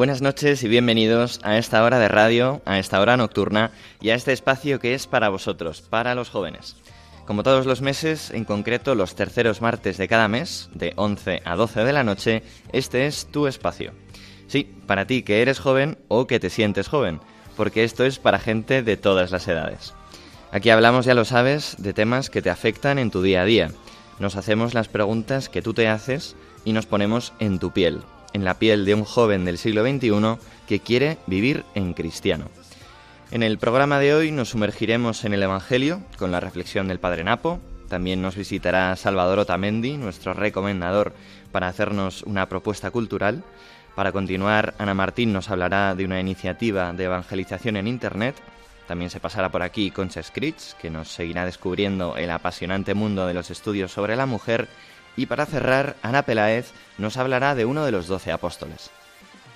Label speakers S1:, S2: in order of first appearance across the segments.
S1: Buenas noches y bienvenidos a esta hora de radio, a esta hora nocturna y a este espacio que es para vosotros, para los jóvenes. Como todos los meses, en concreto los terceros martes de cada mes, de 11 a 12 de la noche, este es tu espacio. Sí, para ti que eres joven o que te sientes joven, porque esto es para gente de todas las edades. Aquí hablamos, ya lo sabes, de temas que te afectan en tu día a día. Nos hacemos las preguntas que tú te haces y nos ponemos en tu piel, en la piel de un joven del siglo XXI que quiere vivir en cristiano. En el programa de hoy nos sumergiremos en el Evangelio con la reflexión del Padre Napo. También nos visitará Salvador Otamendi, nuestro recomendador, para hacernos una propuesta cultural. Para continuar, Ana Martín nos hablará de una iniciativa de evangelización en Internet. También se pasará por aquí Concha Scritch, que nos seguirá descubriendo el apasionante mundo de los estudios sobre la mujer. Y para cerrar, Ana Peláez nos hablará de uno de los doce apóstoles.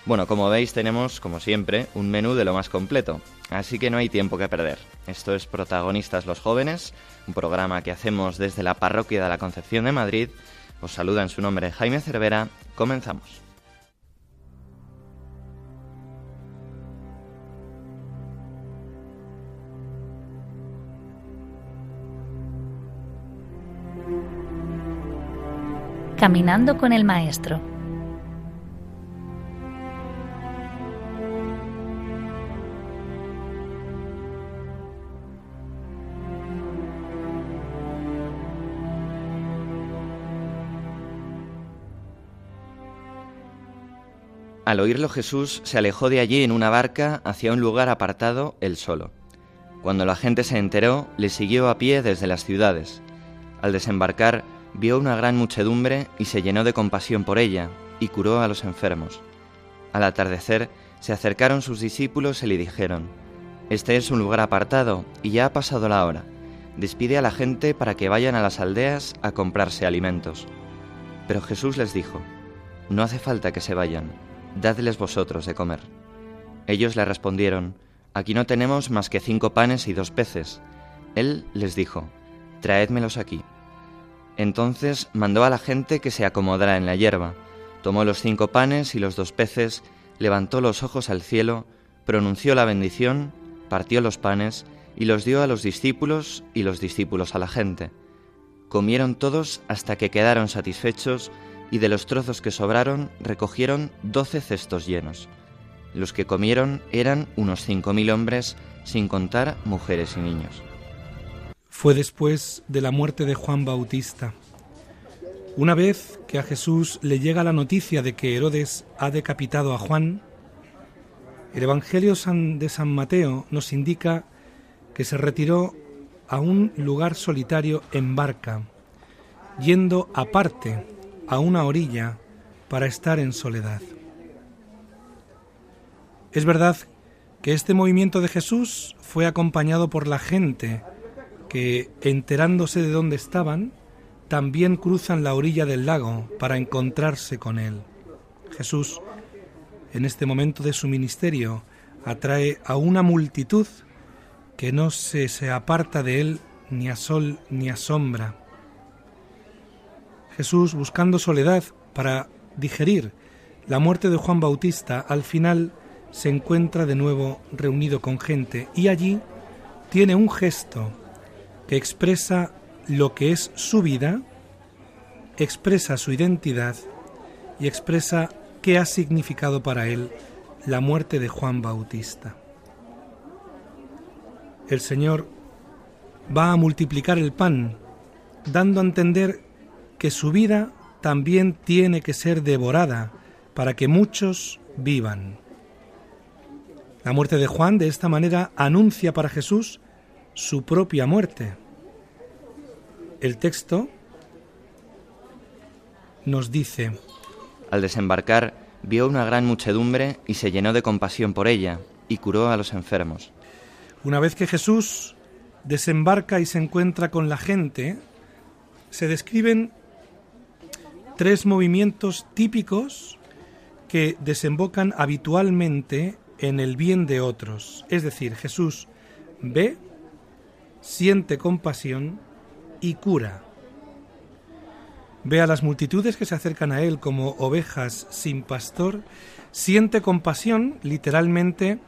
S1: Bueno, como veis tenemos, como siempre, un menú de lo más completo, así que no hay tiempo que perder. Esto es Protagonistas los Jóvenes, un programa que hacemos desde la Parroquia de la Concepción de Madrid. Os saluda en su nombre Jaime Cervera. Comenzamos.
S2: Caminando con el Maestro.
S1: Al oírlo Jesús se alejó de allí en una barca hacia un lugar apartado, él solo. Cuando la gente se enteró, le siguió a pie desde las ciudades. Al desembarcar, vio una gran muchedumbre y se llenó de compasión por ella, y curó a los enfermos. Al atardecer, se acercaron sus discípulos y le dijeron, Este es un lugar apartado, y ya ha pasado la hora. Despide a la gente para que vayan a las aldeas a comprarse alimentos. Pero Jesús les dijo, No hace falta que se vayan, dadles vosotros de comer. Ellos le respondieron, Aquí no tenemos más que cinco panes y dos peces. Él les dijo, Traédmelos aquí. Entonces mandó a la gente que se acomodara en la hierba, tomó los cinco panes y los dos peces, levantó los ojos al cielo, pronunció la bendición, partió los panes y los dio a los discípulos y los discípulos a la gente. Comieron todos hasta que quedaron satisfechos y de los trozos que sobraron recogieron doce cestos llenos. Los que comieron eran unos cinco mil hombres, sin contar mujeres y niños.
S3: Fue después de la muerte de Juan Bautista. Una vez que a Jesús le llega la noticia de que Herodes ha decapitado a Juan, el Evangelio de San Mateo nos indica que se retiró a un lugar solitario en barca, yendo aparte a una orilla para estar en soledad. Es verdad que este movimiento de Jesús fue acompañado por la gente que, enterándose de dónde estaban, también cruzan la orilla del lago para encontrarse con él. Jesús, en este momento de su ministerio, atrae a una multitud que no se, se aparta de él ni a sol ni a sombra. Jesús, buscando soledad para digerir la muerte de Juan Bautista, al final se encuentra de nuevo reunido con gente y allí tiene un gesto que expresa lo que es su vida, expresa su identidad y expresa qué ha significado para él la muerte de Juan Bautista. El Señor va a multiplicar el pan, dando a entender que su vida también tiene que ser devorada para que muchos vivan. La muerte de Juan de esta manera anuncia para Jesús su propia muerte. El texto nos dice,
S1: Al desembarcar, vio una gran muchedumbre y se llenó de compasión por ella, y curó a los enfermos.
S3: Una vez que Jesús desembarca y se encuentra con la gente, se describen tres movimientos típicos que desembocan habitualmente en el bien de otros. Es decir, Jesús ve, siente compasión y cura. Ve a las multitudes que se acercan a Él como ovejas sin pastor, siente compasión, literalmente,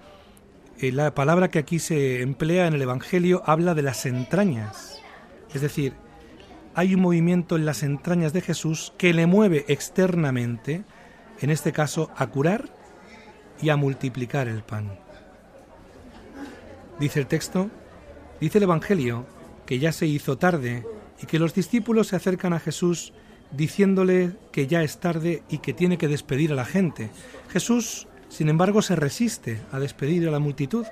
S3: eh, la palabra que aquí se emplea en el Evangelio habla de las entrañas. Es decir, hay un movimiento en las entrañas de Jesús que le mueve externamente, en este caso, a curar y a multiplicar el pan. Dice el texto, dice el Evangelio, que ya se hizo tarde y que los discípulos se acercan a Jesús diciéndole que ya es tarde y que tiene que despedir a la gente. Jesús, sin embargo, se resiste a despedir a la multitud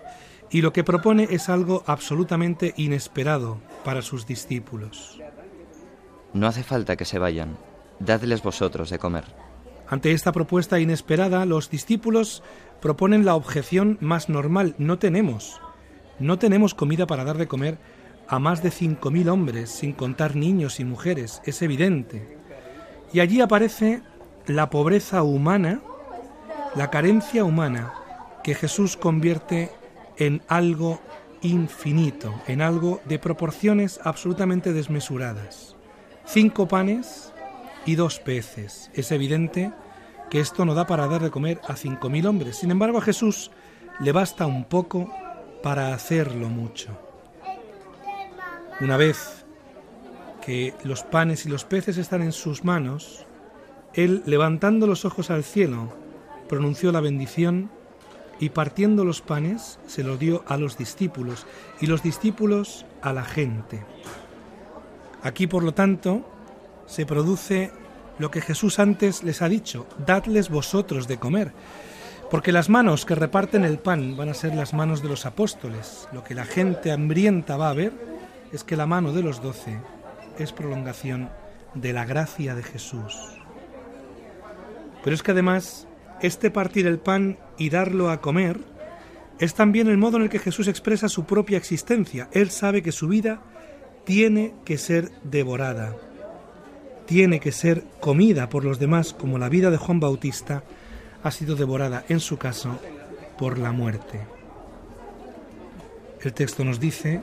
S3: y lo que propone es algo absolutamente inesperado para sus discípulos.
S1: No hace falta que se vayan, dadles vosotros de comer.
S3: Ante esta propuesta inesperada, los discípulos proponen la objeción más normal. No tenemos. No tenemos comida para dar de comer a más de cinco mil hombres, sin contar niños y mujeres. Es evidente. Y allí aparece la pobreza humana, la carencia humana, que Jesús convierte en algo infinito, en algo de proporciones absolutamente desmesuradas. Cinco panes y dos peces. Es evidente que esto no da para dar de comer a cinco mil hombres. Sin embargo, a Jesús le basta un poco para hacerlo mucho. Una vez que los panes y los peces están en sus manos, él, levantando los ojos al cielo, pronunció la bendición y partiendo los panes se los dio a los discípulos y los discípulos a la gente. Aquí, por lo tanto, se produce lo que Jesús antes les ha dicho, dadles vosotros de comer. Porque las manos que reparten el pan van a ser las manos de los apóstoles. Lo que la gente hambrienta va a ver es que la mano de los doce es prolongación de la gracia de Jesús. Pero es que además, este partir el pan y darlo a comer es también el modo en el que Jesús expresa su propia existencia. Él sabe que su vida tiene que ser devorada tiene que ser comida por los demás como la vida de Juan Bautista ha sido devorada en su caso por la muerte. El texto nos dice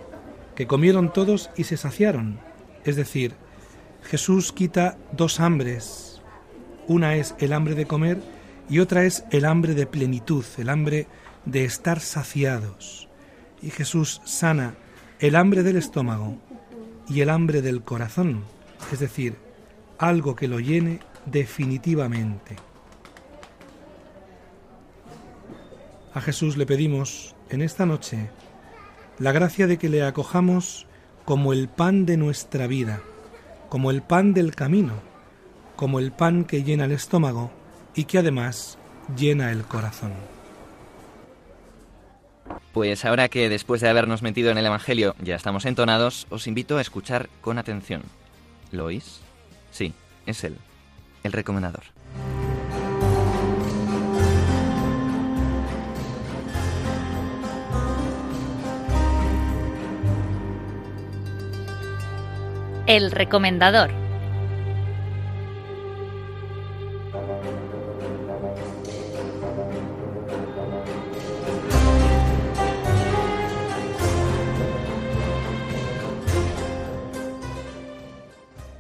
S3: que comieron todos y se saciaron, es decir, Jesús quita dos hambres. Una es el hambre de comer y otra es el hambre de plenitud, el hambre de estar saciados. Y Jesús sana el hambre del estómago y el hambre del corazón, es decir, algo que lo llene definitivamente. A Jesús le pedimos en esta noche la gracia de que le acojamos como el pan de nuestra vida, como el pan del camino, como el pan que llena el estómago y que además llena el corazón.
S1: Pues ahora que después de habernos metido en el Evangelio ya estamos entonados, os invito a escuchar con atención. ¿Lo oís? Sí, es él, el recomendador.
S2: El recomendador.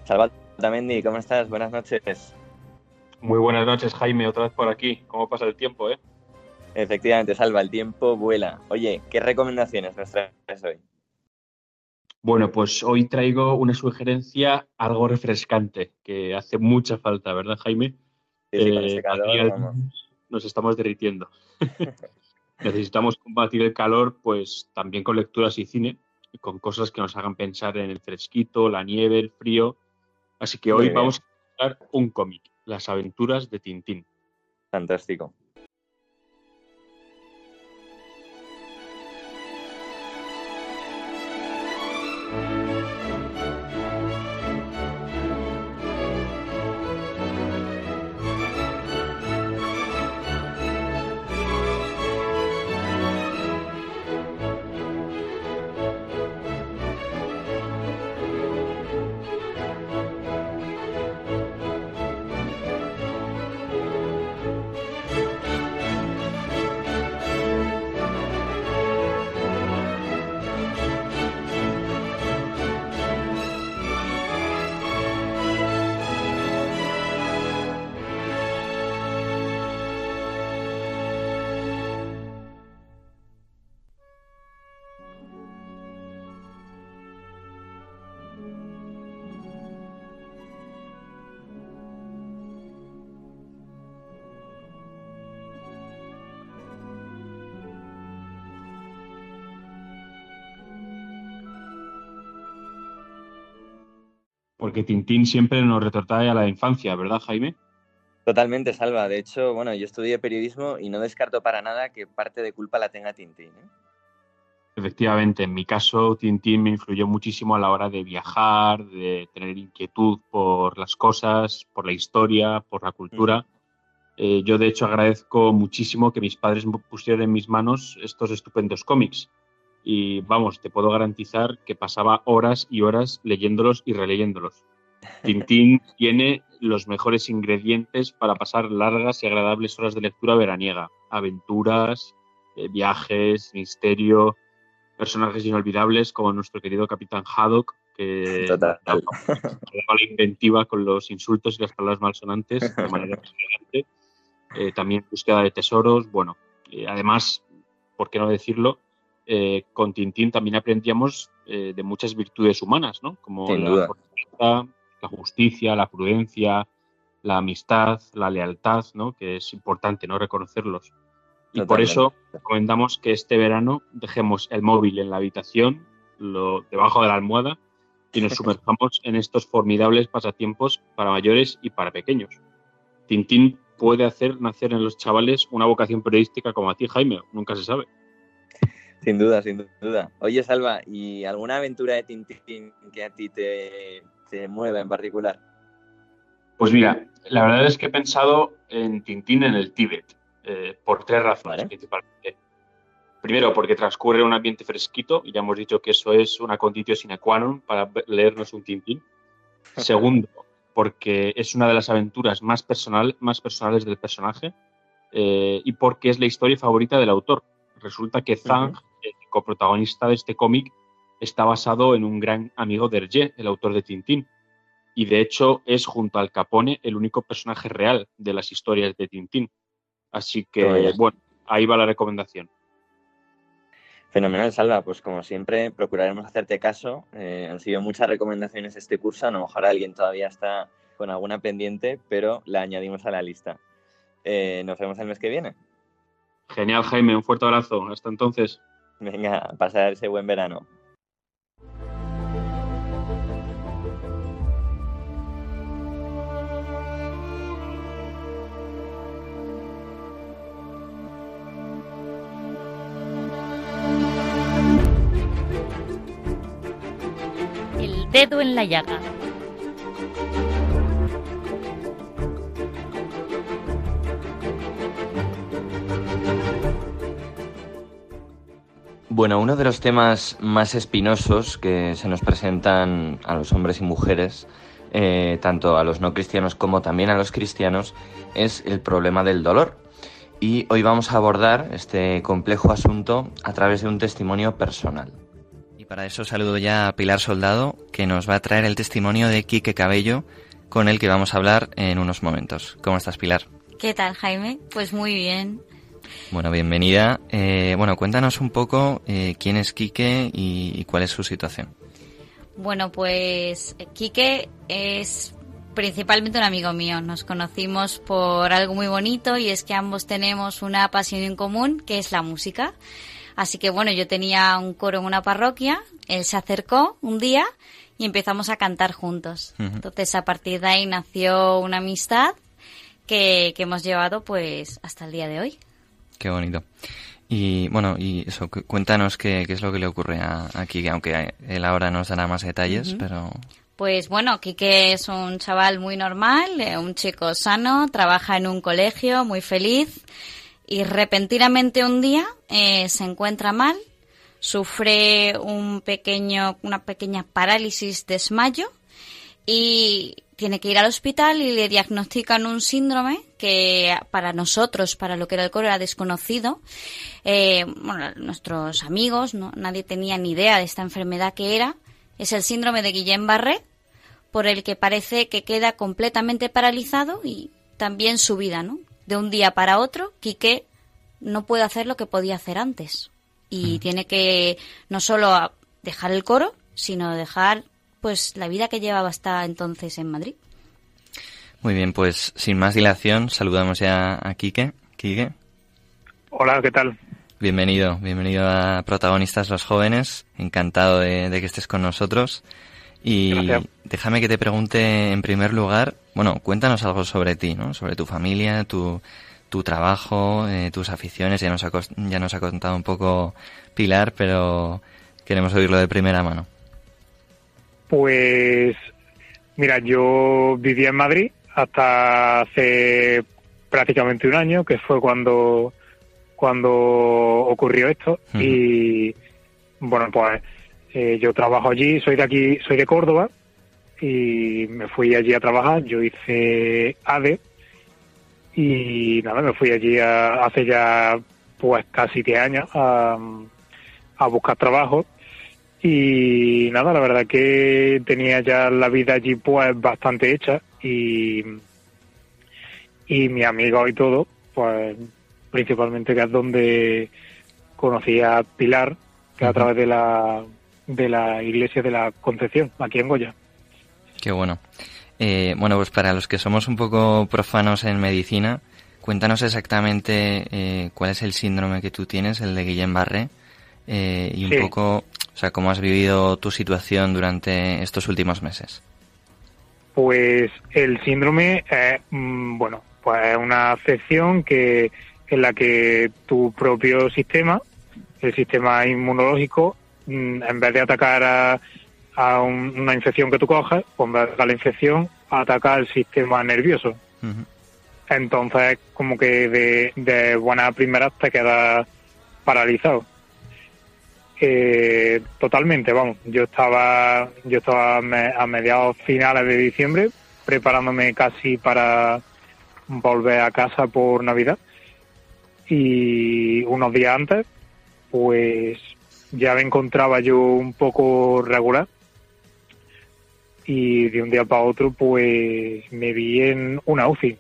S1: Salvat Tamendi, ¿cómo estás? Buenas noches.
S4: Muy buenas noches, Jaime, otra vez por aquí. ¿Cómo pasa el tiempo, eh?
S1: Efectivamente, Salva, el tiempo vuela. Oye, ¿qué recomendaciones nos traes hoy?
S4: Bueno, pues hoy traigo una sugerencia algo refrescante, que hace mucha falta, ¿verdad, Jaime?
S1: Eh,
S4: nos estamos derritiendo. Necesitamos combatir el calor, pues también con lecturas y cine, con cosas que nos hagan pensar en el fresquito, la nieve, el frío Así que hoy vamos a hablar un cómic, Las aventuras de Tintín.
S1: Fantástico.
S4: Porque Tintín siempre nos retrae a la infancia, ¿verdad, Jaime?
S1: Totalmente, Salva. De hecho, bueno, yo estudié periodismo y no descarto para nada que parte de culpa la tenga Tintín. ¿eh?
S4: Efectivamente, en mi caso, Tintín me influyó muchísimo a la hora de viajar, de tener inquietud por las cosas, por la historia, por la cultura. Eh, yo, de hecho, agradezco muchísimo que mis padres pusieran en mis manos estos estupendos cómics. Y vamos, te puedo garantizar que pasaba horas y horas leyéndolos y releyéndolos. Tintín tiene los mejores ingredientes para pasar largas y agradables horas de lectura veraniega. Aventuras, eh, viajes, misterio, personajes inolvidables como nuestro querido Capitán Haddock, que daba, la inventiva con los insultos y las palabras malsonantes de manera. Eh, también búsqueda de tesoros. Bueno, eh, además, ¿por qué no decirlo? Eh, con Tintín también aprendíamos de muchas virtudes humanas, ¿no? Como la, la justicia, la prudencia, la amistad, la lealtad, ¿no? Que es importante, ¿no? Reconocerlos. Y por eso recomendamos que este verano dejemos el móvil en la habitación, lo, debajo de la almohada, y nos sumerjamos en estos formidables pasatiempos para mayores y para pequeños. Tintín puede hacer nacer en los chavales una vocación periodística como a ti, Jaime, nunca se sabe.
S1: Sin duda, sin duda. Oye, Salva, ¿y alguna aventura de Tintín que a ti te, te mueva en particular?
S4: Pues mira, la verdad es que he pensado en Tintín en el Tíbet. Eh, por tres razones principalmente. Primero, porque transcurre en un ambiente fresquito, y ya hemos dicho que eso es una condición sine qua non para leernos un Tintín. Segundo, porque es una de las aventuras más, personal, más personales del personaje eh, y porque es la historia favorita del autor. Resulta que Zhang, el coprotagonista de este cómic, está basado en un gran amigo de Hergé, el autor de Tintín. Y de hecho es, junto al Capone, el único personaje real de las historias de Tintín. Así que, bueno, ahí va la recomendación.
S1: Fenomenal, Salva. Pues como siempre, procuraremos hacerte caso. Eh, han sido muchas recomendaciones este curso. A lo mejor alguien todavía está con alguna pendiente, pero la añadimos a la lista. Eh, nos vemos el mes que viene.
S4: Genial, Jaime. Un fuerte abrazo. Hasta entonces.
S1: Venga, pasar ese buen verano.
S2: dedo en la llaga.
S1: Bueno, uno de los temas más espinosos que se nos presentan a los hombres y mujeres, eh, tanto a los no cristianos como también a los cristianos, es el problema del dolor. Y hoy vamos a abordar este complejo asunto a través de un testimonio personal. Para eso saludo ya a Pilar Soldado, que nos va a traer el testimonio de Quique Cabello, con el que vamos a hablar en unos momentos. ¿Cómo estás, Pilar?
S5: ¿Qué tal, Jaime? Pues muy bien.
S1: Bueno, bienvenida. Eh, bueno, cuéntanos un poco eh, quién es Quique y, cuál es su situación.
S5: Bueno, pues Quique es principalmente un amigo mío. Nos conocimos por algo muy bonito y es que ambos tenemos una pasión en común, que es la música. Así que bueno, yo tenía un coro en una parroquia, él se acercó un día y empezamos a cantar juntos. Entonces a partir de ahí nació una amistad que, hemos llevado pues hasta el día de hoy.
S1: Qué bonito. Y bueno, y eso, cuéntanos qué, es lo que le ocurre a, Kike, aunque él ahora nos dará más detalles, pero...
S5: Pues bueno, Kike es un chaval muy normal, eh, un chico sano, trabaja en un colegio, muy feliz y repentinamente un día eh, se encuentra mal, sufre un pequeño, una pequeña parálisis desmayo y tiene que ir al hospital y le diagnostican un síndrome que para nosotros, para lo que era el coro, era desconocido. Eh, bueno, nuestros amigos, ¿no? nadie tenía ni idea de esta enfermedad que era. Es el síndrome de Guillain-Barré, por el que parece que queda completamente paralizado y también su vida, ¿no? de un día para otro, Quique no puede hacer lo que podía hacer antes. Y tiene que no solo dejar el coro, sino dejar pues la vida que llevaba hasta entonces en Madrid.
S1: Muy bien, pues sin más dilación, saludamos ya a Quique. Quique.
S6: Hola, ¿qué tal?
S1: Bienvenido, bienvenido a Protagonistas los Jóvenes. Encantado de, de que estés con nosotros. Y
S6: Gracias.
S1: déjame que te pregunte en primer lugar, bueno, cuéntanos algo sobre ti, ¿no? Sobre tu familia, tu, tu trabajo, eh, tus aficiones. Ya nos, ha, ya nos ha contado un poco Pilar, pero queremos oírlo de primera mano.
S6: Pues, mira, yo vivía en Madrid hasta hace prácticamente un año, que fue cuando, cuando ocurrió esto. Y, bueno, pues eh, yo trabajo allí, soy de aquí, soy de Córdoba, y me fui allí a trabajar. Yo hice ADE, y nada, me fui allí a- hace ya pues casi 10 años a, a buscar trabajo y nada, la verdad que tenía ya la vida allí pues bastante hecha y, y mi amigo y todo, pues principalmente que es donde conocí a Pilar, que a través de la, de la iglesia de la Concepción, aquí en Goya.
S1: Qué bueno. Eh, bueno, pues para los que somos un poco profanos en medicina, cuéntanos exactamente eh, cuál es el síndrome que tú tienes, el de Guillain-Barré, eh, y un
S6: Sí.
S1: poco, o sea, cómo has vivido tu situación durante estos últimos meses.
S6: Pues el síndrome es, mm, bueno, pues es una afección que en la que tu propio sistema, el sistema inmunológico, mm, en vez de atacar a, a un- una infección que tú coges, pues en vez de atacar la infección, ataca al sistema nervioso. Entonces, como que de, de buenas primeras te quedas paralizado. Eh, totalmente, vamos. Yo estaba, yo estaba a me- a mediados finales de diciembre preparándome casi para volver a casa por Navidad. Y unos días antes, pues ya me encontraba yo un poco regular. Y de un día para otro, pues me vi en una UCI.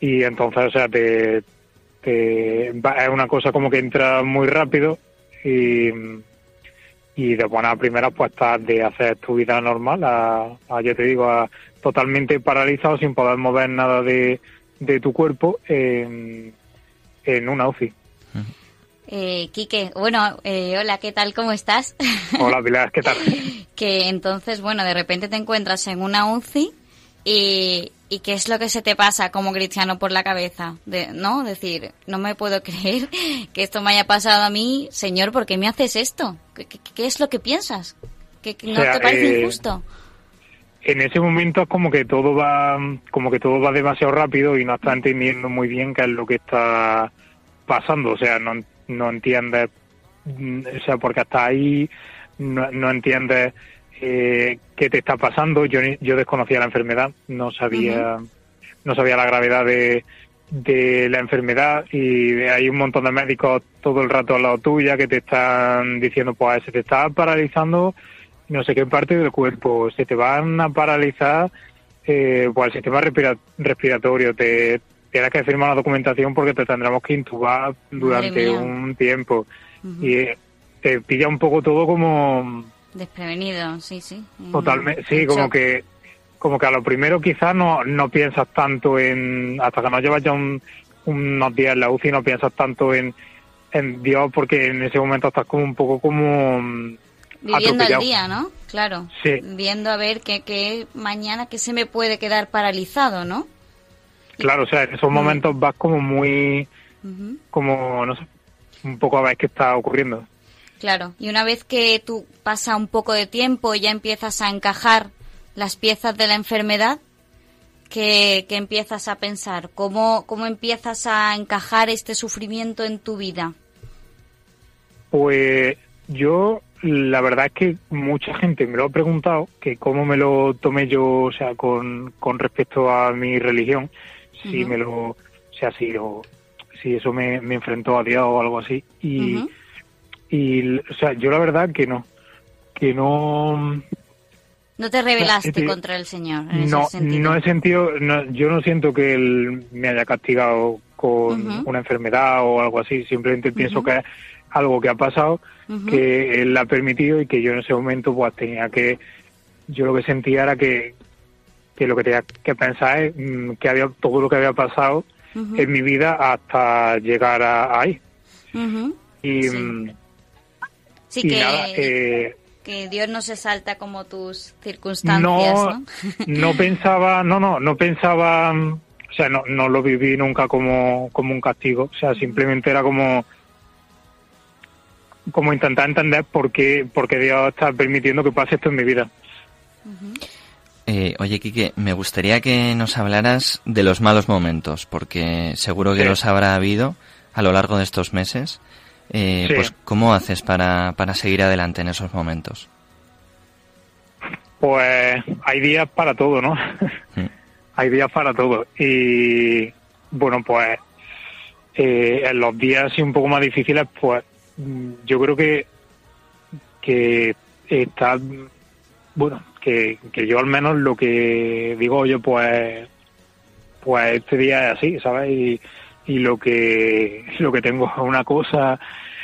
S6: Y entonces, o sea, te, es una cosa como que entra muy rápido y, y de buena primera pues estás de hacer tu vida normal a, a, ya te digo, a totalmente paralizado sin poder mover nada de, de tu cuerpo en, en una UCI.
S5: Eh, Quique, bueno, eh, hola, ¿qué tal? ¿Cómo estás?
S6: Hola Pilar, ¿qué tal?
S5: que entonces, bueno, de repente te encuentras en una UCI y, y ¿qué es lo que se te pasa como cristiano por la cabeza? De, ¿No? Decir, no me puedo creer que esto me haya pasado a mí, Señor, ¿por qué me haces esto? ¿Qué, qué- qué es lo que piensas? ¿Que, que no
S6: O sea,
S5: te parece
S6: eh,
S5: injusto?
S6: en ese momento es como que todo va como que todo va demasiado rápido y no estás entendiendo muy bien qué es lo que está pasando o sea no, no entiendes mm, o sea porque hasta ahí no, no entiendes eh, qué te está pasando yo yo desconocía la enfermedad no sabía no sabía la gravedad de de la enfermedad y hay un montón de médicos todo el rato al lado tuya que te están diciendo pues se te está paralizando no sé qué parte del cuerpo, se te van a paralizar eh, pues el sistema respira- respiratorio, te tienes que firmar una documentación porque te tendremos que intubar durante un tiempo y eh, te pilla un poco todo como
S5: Desprevenido, sí, sí. Mm,
S6: totalmente, sí, como
S5: shock.
S6: que como que a lo primero quizás no, no piensas tanto en, hasta que no llevas ya un- unos días en la UCI, no piensas tanto en, en Dios porque en ese momento estás como un poco como mm,
S5: Viviendo el día, ¿no? Claro.
S6: Sí.
S5: Viendo a ver qué, qué mañana que se me puede quedar paralizado, ¿no?
S6: Claro, o sea, en esos momentos vas como muy, como, no sé, un poco a ver qué está ocurriendo.
S5: Claro, y una vez que tú pasa un poco de tiempo y ya empiezas a encajar las piezas de la enfermedad, ¿qué, qué empiezas a pensar? ¿Cómo, ¿Cómo empiezas a encajar este sufrimiento en tu vida?
S6: Pues yo, la verdad es que mucha gente me lo ha preguntado, que cómo me lo tomé yo, o sea, con, con respecto a mi religión, si me lo, o sea, si, lo, si eso me, me enfrentó a Dios o algo así. Y. y, o sea, yo la verdad que no, que no,
S5: No te rebelaste contra el Señor en
S6: no,
S5: ese sentido.
S6: no he sentido, no, yo no siento que él me haya castigado con una enfermedad o algo así, simplemente pienso que es algo que ha pasado, que él ha permitido y que yo en ese momento pues tenía que, yo lo que sentía era que, que lo que tenía que pensar es mm, que había todo lo que había pasado en mi vida hasta llegar a, ahí. Y,
S5: Sí. Sí
S6: y
S5: que...
S6: nada, eh,
S5: Que Dios no se salta como tus circunstancias, ¿no?
S6: No, pensaba, no, no, no pensaba, o sea, no, no lo viví nunca como, como un castigo, o sea, simplemente era como como intentar entender por qué, por qué Dios está permitiendo que pase esto en mi vida.
S1: Eh, oye, Quique, me gustaría que nos hablaras de los malos momentos, porque seguro que los habrá habido a lo largo de estos meses. Eh, Pues, ¿cómo haces para, para seguir adelante en esos momentos?
S6: Pues hay días para todo, ¿no? Mm. hay días para todo. Y bueno, pues eh, en los días así un poco más difíciles, pues yo creo que, que está, bueno, que, que yo al menos lo que digo yo, pues, pues este día es así, ¿sabes? Y, y lo que lo que tengo es una cosa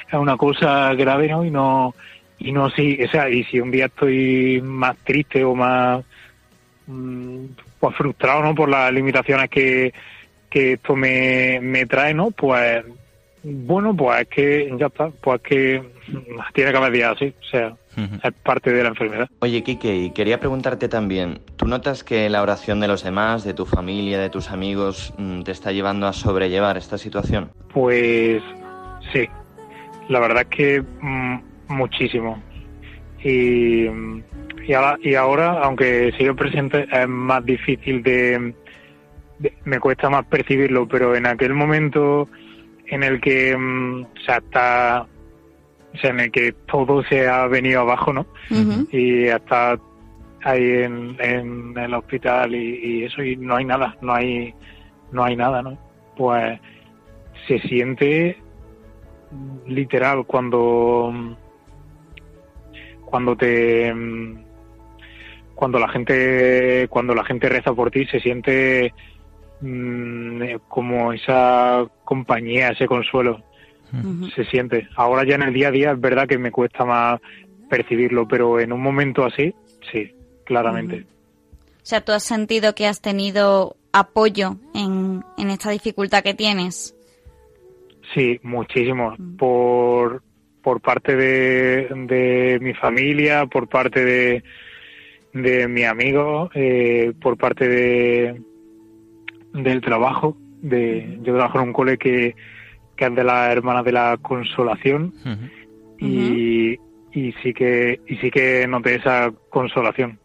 S6: es una cosa grave no y no y no sí o sea y si un día estoy más triste o más mm, pues frustrado no por las limitaciones que, que esto me, me trae no pues bueno, pues es que ya está, pues es que tiene que haber días así, o sea, es parte de la enfermedad.
S1: Oye, Kike, y quería preguntarte también, ¿tú notas que la oración de los demás, de tu familia, de tus amigos, mm, te está llevando a sobrellevar esta situación?
S6: Pues sí, la verdad es que mm, muchísimo. Y, y, ahora, y ahora, aunque sigo presente, es más difícil de, me cuesta más percibirlo, pero en aquel momento en el que mm, o sea, está o sea, en el que todo se ha venido abajo, ¿no? Y hasta ahí en, en el hospital y, eso y no hay nada, no hay no hay nada, ¿no? Pues se siente literal cuando cuando te cuando la gente cuando la gente reza por ti se siente Mm, eh, como esa compañía, ese consuelo. Se siente. Ahora ya en el día a día es verdad que me cuesta más percibirlo, pero en un momento así, sí, claramente.
S5: O sea, ¿tú has sentido que has tenido apoyo en, en esta dificultad que tienes?
S6: Sí, muchísimo. Por, por parte de, de mi familia, por parte de, de mi amigo, eh, por parte de, del trabajo. De, yo trabajo en un cole que, que es de las hermanas de la consolación y, y sí que y sí que noté esa consolación,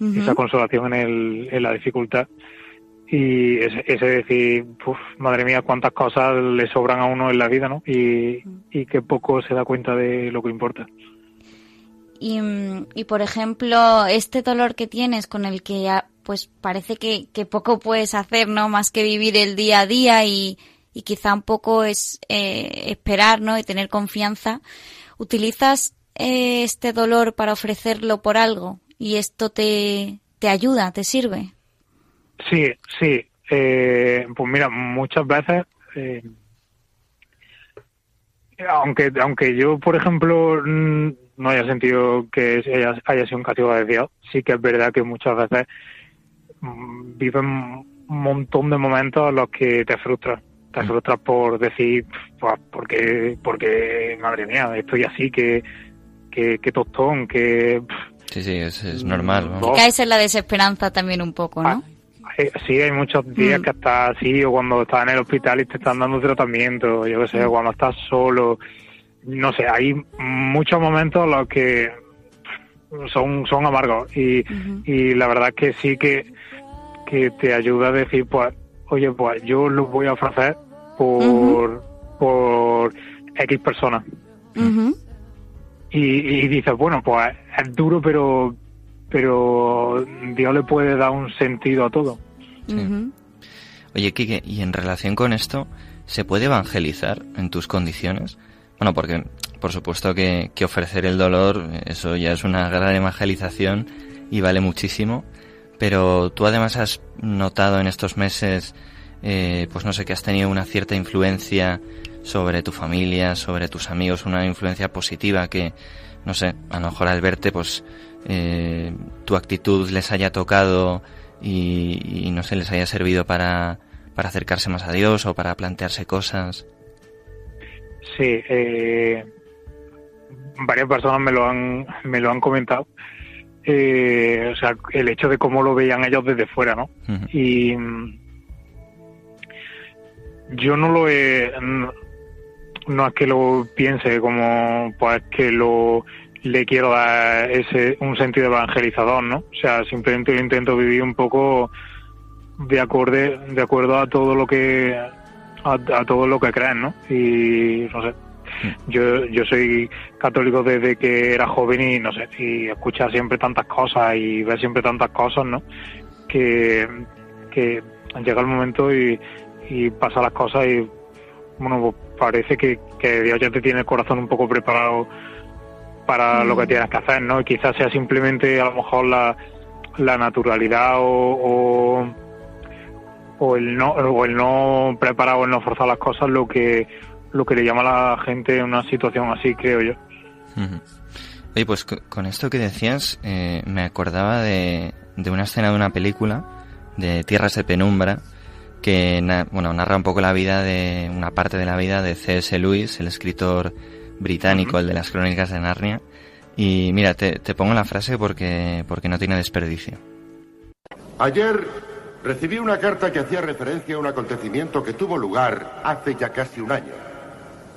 S6: esa consolación en, el, en la dificultad y ese, decir, madre mía, cuántas cosas le sobran a uno en la vida, ¿no? Y, y que poco se da cuenta de lo que importa.
S5: Y, y, por ejemplo, este dolor que tienes con el que pues parece que, que, poco puedes hacer, ¿no? Más que vivir el día a día y, y quizá un poco es eh, esperar, ¿no? Y tener confianza. ¿Utilizas eh, este dolor para ofrecerlo por algo y esto te, te ayuda, te sirve?
S6: Sí, sí. Eh, pues mira, muchas veces, eh, aunque, aunque yo, por ejemplo, no haya sentido que haya, haya sido un castigo de Dios, sí que es verdad que muchas veces Mm, viven un montón de momentos en los que te frustras. Te mm. frustras por decir, pues, porque, porque, madre mía, estoy así, que, que, tostón, que...
S1: Sí, sí, es, normal.
S5: ¿no? Caes en la desesperanza también un poco, ¿no?
S6: Ah, sí, hay muchos días mm. que estás así, o cuando estás en el hospital y te están dando tratamiento, yo qué sé, cuando estás solo, no sé, hay muchos momentos en los que son, son amargos y, y la verdad es que sí que que te ayuda a decir, pues, oye, pues yo lo voy a ofrecer por, por X personas. y, y dices, bueno, pues es duro, pero, pero Dios le puede dar un sentido a todo.
S1: Oye, Kike, y en relación con esto, ¿se puede evangelizar en tus condiciones? Bueno, porque por supuesto que, que ofrecer el dolor, eso ya es una gran evangelización y vale muchísimo. Pero tú además has notado en estos meses, eh, pues no sé, que has tenido una cierta influencia sobre tu familia, sobre tus amigos, una influencia positiva que, no sé, a lo mejor al verte, pues eh, tu actitud les haya tocado y, no sé, les haya servido para, para acercarse más a Dios o para plantearse cosas.
S6: Sí, eh, varias personas me lo han, me lo han comentado. Eh, o sea, el hecho de cómo lo veían ellos desde fuera, ¿no? Y yo no lo he, no, no es que lo piense como, pues que lo le quiero dar ese un sentido evangelizador, ¿no? O sea, simplemente lo intento vivir un poco de acorde, de acuerdo a todo lo que a, a todo lo que creen, ¿no? Y no sé, yo yo soy católico desde que era joven y no sé, y escuchar siempre tantas cosas y ver siempre tantas cosas, ¿no? Que que llega el momento y, y pasa las cosas y bueno, pues parece que, que Dios ya te tiene el corazón un poco preparado para lo que tienes que hacer, ¿no? Y quizás sea simplemente a lo mejor la, la naturalidad o, o, o el no o el no preparado, el no forzar las cosas lo que lo que le llama a la gente en una situación así, creo yo.
S1: Ujú. Oye, pues co- con esto que decías, eh, me acordaba de, de una escena de una película, de Tierras de Penumbra, que na- bueno, narra un poco la vida de, una parte de la vida de C.S. Lewis, el escritor británico, el de las crónicas de Narnia. Y mira, te, te pongo la frase porque, porque no tiene desperdicio.
S7: Ayer recibí una carta que hacía referencia a un acontecimiento que tuvo lugar hace ya casi un año.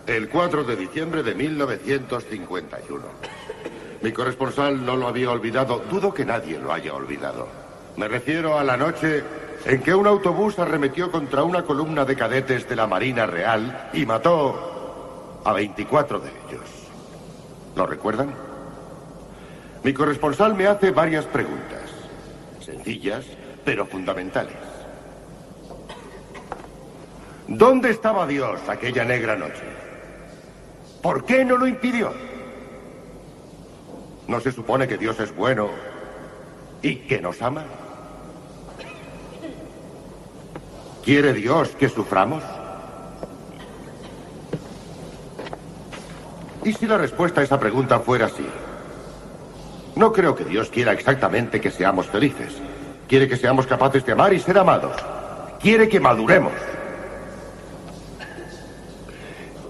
S7: El 4 de diciembre de 1951. Mi corresponsal no lo había olvidado. Dudo que nadie lo haya olvidado. Me refiero a la noche en que un autobús arremetió contra una columna de cadetes de la Marina Real y mató a 24 de ellos. ¿Lo recuerdan? Mi corresponsal me hace varias preguntas. Sencillas, pero fundamentales. ¿Dónde estaba Dios aquella negra noche? ¿Por qué no lo impidió? ¿No se supone que Dios es bueno y que nos ama? ¿Quiere Dios que suframos? ¿Y si la respuesta a esa pregunta fuera así? No creo que Dios quiera exactamente que seamos felices. Quiere que seamos capaces de amar y ser amados. Quiere que maduremos.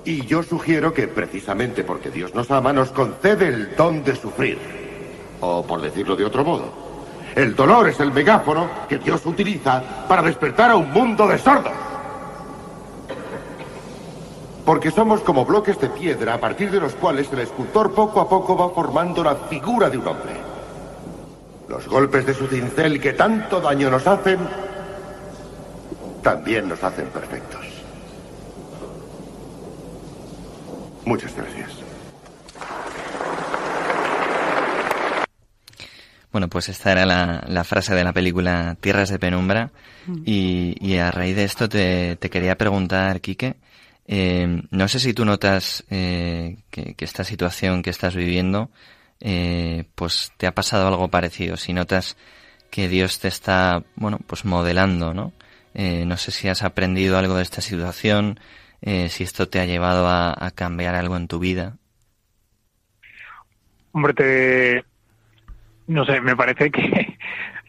S7: Y yo sugiero que precisamente porque Dios nos ama, nos concede el don de sufrir. O por decirlo de otro modo, el dolor es el megáfono que Dios utiliza para despertar a un mundo de sordos. Porque somos como bloques de piedra a partir de los cuales el escultor poco a poco va formando la figura de un hombre. Los golpes de su cincel que tanto daño nos hacen, también nos hacen perfectos. Muchas gracias.
S1: Bueno, pues esta era la, la frase de la película Tierras de Penumbra. Y, y a raíz de esto te, te quería preguntar, Quique, eh, no sé si tú notas eh, que, esta situación que estás viviendo, eh, pues te ha pasado algo parecido. Si notas que Dios te está, bueno, pues modelando, ¿no? Eh, no sé si has aprendido algo de esta situación, eh, si esto te ha llevado a, a cambiar algo en tu vida.
S6: Hombre, te, no sé, me parece que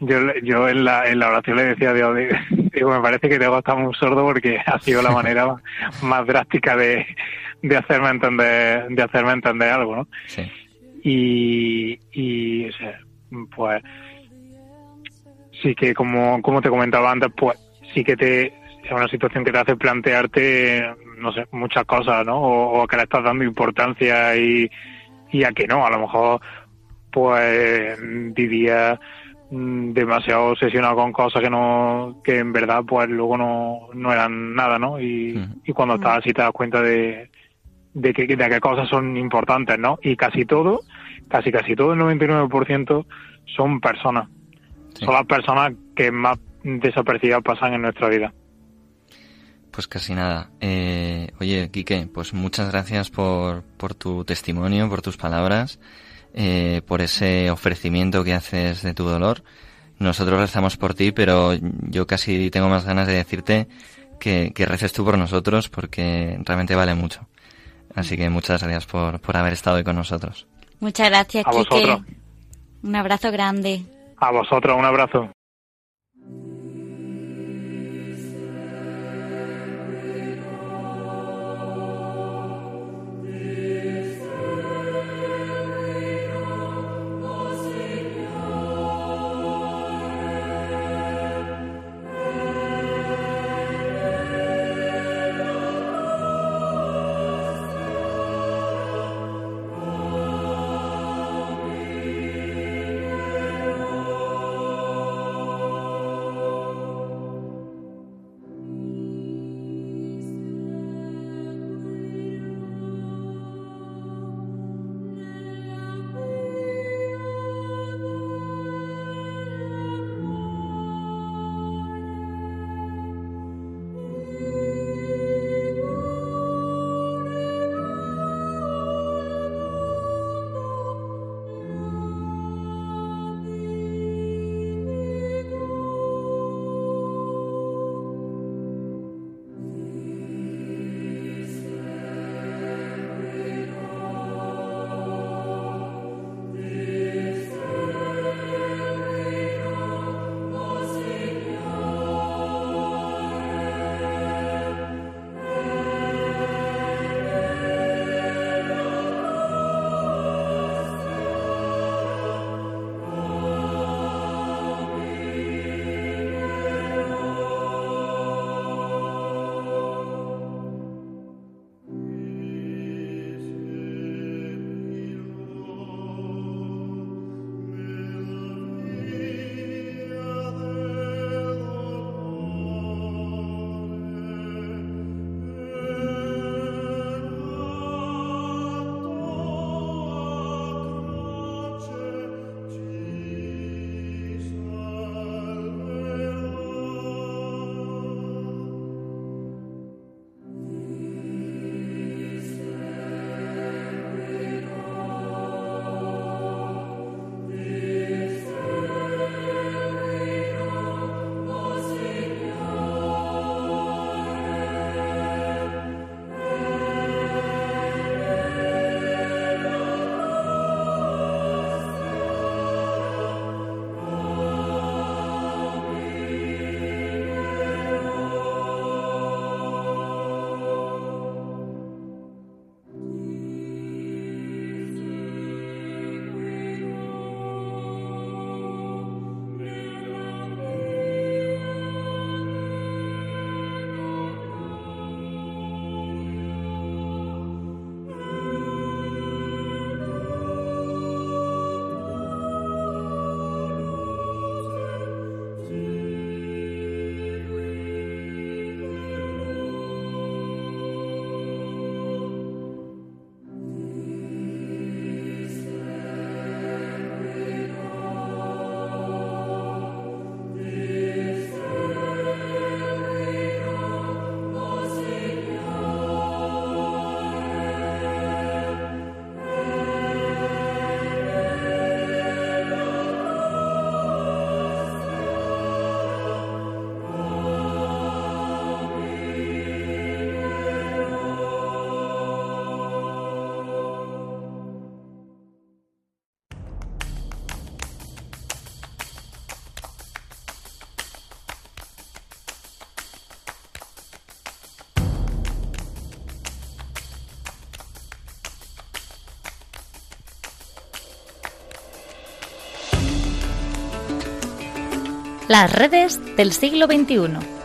S6: yo, yo en, la, en la oración le decía a Dios, digo, me parece que Dios está muy sordo porque ha sido la manera más, drástica de, de hacerme entender, de hacerme entender algo, ¿no?
S1: Sí.
S6: Y, y pues sí que como, como te comentaba antes, pues sí que te es una situación que te hace plantearte, no sé, muchas cosas, ¿no? O, o que le estás dando importancia y, y a que no, a lo mejor pues vivía demasiado obsesionado con cosas que no que en verdad pues luego no, no eran nada no y, cuando estás así te das cuenta de de que de qué cosas son importantes no y casi todo casi casi todo el 99% son personas.
S1: Sí.
S6: son las personas que más desapercibidas pasan en nuestra vida.
S1: Pues casi nada. Eh, oye, Quique, pues muchas gracias por, por tu testimonio, por tus palabras, eh, por ese ofrecimiento que haces de tu dolor. Nosotros rezamos por ti, pero yo casi tengo más ganas de decirte que, que reces tú por nosotros porque realmente vale mucho. Así que muchas gracias por, por haber estado hoy con nosotros.
S5: Muchas gracias,
S6: A
S5: Quique.
S6: vosotros.
S5: Un abrazo grande.
S6: a vosotros un abrazo
S2: Las redes del siglo XXI.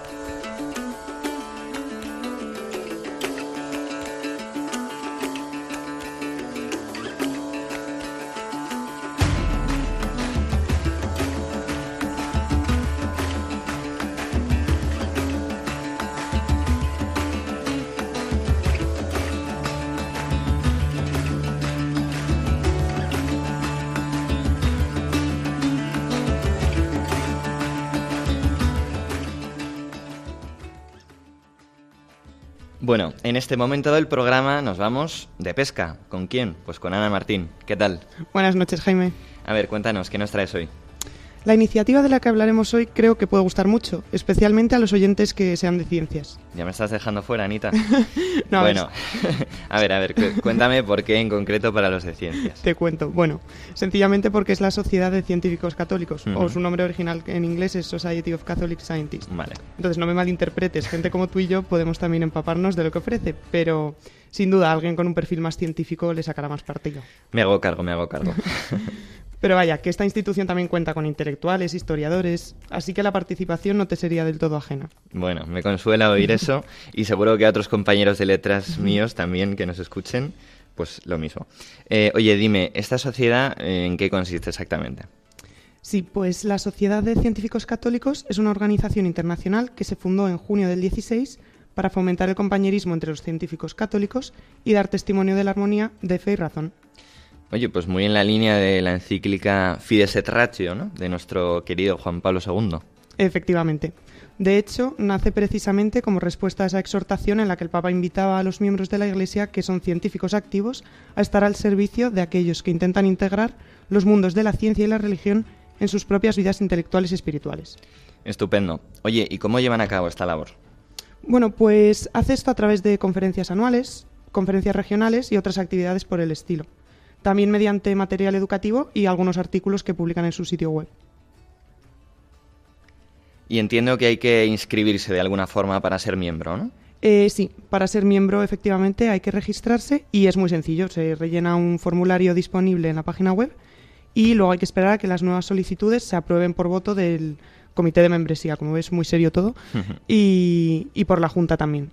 S1: En este momento del programa nos vamos de pesca. ¿Con quién? Pues con Ana Martín. ¿Qué tal?
S8: Buenas noches, Jaime.
S1: A ver, cuéntanos, ¿qué nos traes hoy?
S8: La iniciativa de la que hablaremos hoy creo que puede gustar mucho, especialmente a los oyentes que sean de ciencias.
S1: Ya me estás dejando fuera, Anita.
S8: No,
S1: bueno, a ver, a ver, cu- cuéntame por qué en concreto para los de ciencias.
S8: Te cuento. Bueno, sencillamente porque es la Sociedad de Científicos Católicos,
S1: Ujú.
S8: o su nombre original en inglés es Society of Catholic Scientists.
S1: Vale.
S8: Entonces no me malinterpretes, gente como tú y yo podemos también empaparnos de lo que ofrece, pero sin duda alguien con un perfil más científico le sacará más partido.
S1: Me hago cargo, me hago cargo.
S8: Pero vaya, que esta institución también cuenta con intelectuales, historiadores, así que la participación no te sería del todo ajena.
S1: Bueno, me consuela oír eso y seguro que a otros compañeros de letras míos también que nos escuchen, pues lo mismo. Eh, oye, dime, ¿esta sociedad eh, en qué consiste exactamente?
S8: Sí, pues la Sociedad de Científicos Católicos es una organización internacional que se fundó en junio del 16 para fomentar el compañerismo entre los científicos católicos y dar testimonio de la armonía de fe y razón.
S1: Oye, pues muy en la línea de la encíclica Fides et Ratio, ¿no? De nuestro querido Juan Pablo II.
S8: Efectivamente. De hecho, nace precisamente como respuesta a esa exhortación en la que el Papa invitaba a los miembros de la Iglesia, que son científicos activos, a estar al servicio de aquellos que intentan integrar los mundos de la ciencia y la religión en sus propias vidas intelectuales y espirituales.
S1: Estupendo. Oye, ¿y cómo llevan a cabo esta labor?
S8: Bueno, pues hace esto a través de conferencias anuales, conferencias regionales y otras actividades por el estilo. También mediante material educativo y algunos artículos que publican en su sitio web.
S1: Y entiendo que hay que inscribirse de alguna forma para ser miembro, ¿no?
S8: Eh, sí, para ser miembro efectivamente hay que registrarse y es muy sencillo. Se rellena un formulario disponible en la página web y luego hay que esperar a que las nuevas solicitudes se aprueben por voto del comité de membresía, como ves, muy serio todo, y, y por la Junta también.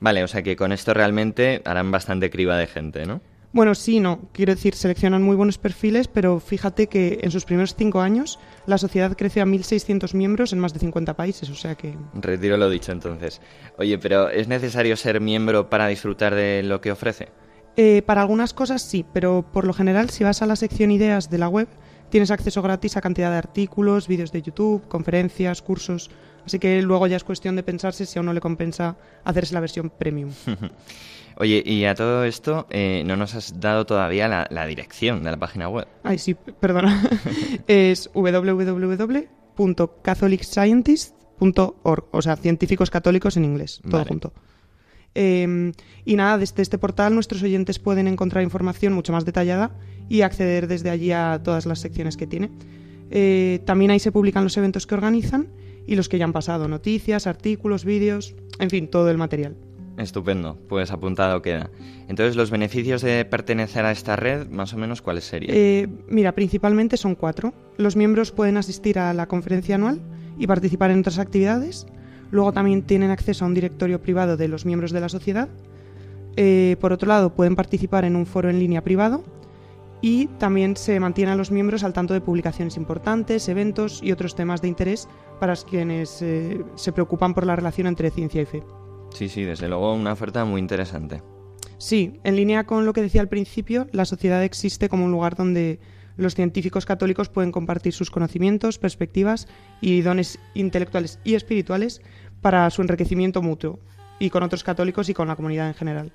S1: Vale, o sea que con esto realmente harán bastante criba de gente, ¿no?
S8: Bueno, sí, no. Quiero decir, seleccionan muy buenos perfiles, pero fíjate que en sus primeros cinco años la sociedad creció a 1.600 miembros en más de 50 países, o sea que...
S1: Retiro lo dicho entonces. Oye, pero ¿es necesario ser miembro para disfrutar de lo que ofrece?
S8: Eh, para algunas cosas sí, pero por lo general si vas a la sección ideas de la web tienes acceso gratis a cantidad de artículos, vídeos de YouTube, conferencias, cursos, así que luego ya es cuestión de pensarse si a uno le compensa hacerse la versión premium.
S1: Oye, y a todo esto eh, no nos has dado todavía la, la dirección de la página web.
S8: Ay, sí, perdona. es www.catholicscientists.org, o sea, científicos católicos en inglés, todo
S1: Vale.
S8: junto. Eh, y nada, desde este portal nuestros oyentes pueden encontrar información mucho más detallada y acceder desde allí a todas las secciones que tiene. Eh, también ahí se publican los eventos que organizan y los que ya han pasado, noticias, artículos, vídeos, en fin, todo el material.
S1: Estupendo, pues apuntado queda. Entonces, los beneficios de pertenecer a esta red, más o menos, ¿cuáles serían?
S8: Eh, mira, principalmente son cuatro. Los miembros pueden asistir a la conferencia anual y participar en otras actividades. Luego también tienen acceso a un directorio privado de los miembros de la sociedad. Eh, por otro lado, pueden participar en un foro en línea privado. Y también se mantienen a los miembros al tanto de publicaciones importantes, eventos y otros temas de interés para quienes eh, se preocupan por la relación entre ciencia y fe.
S1: Sí, sí, desde luego una oferta muy interesante.
S8: Sí, en línea con lo que decía al principio, la sociedad existe como un lugar donde los científicos católicos pueden compartir sus conocimientos, perspectivas y dones intelectuales y espirituales para su enriquecimiento mutuo, y con otros católicos y con la comunidad en general.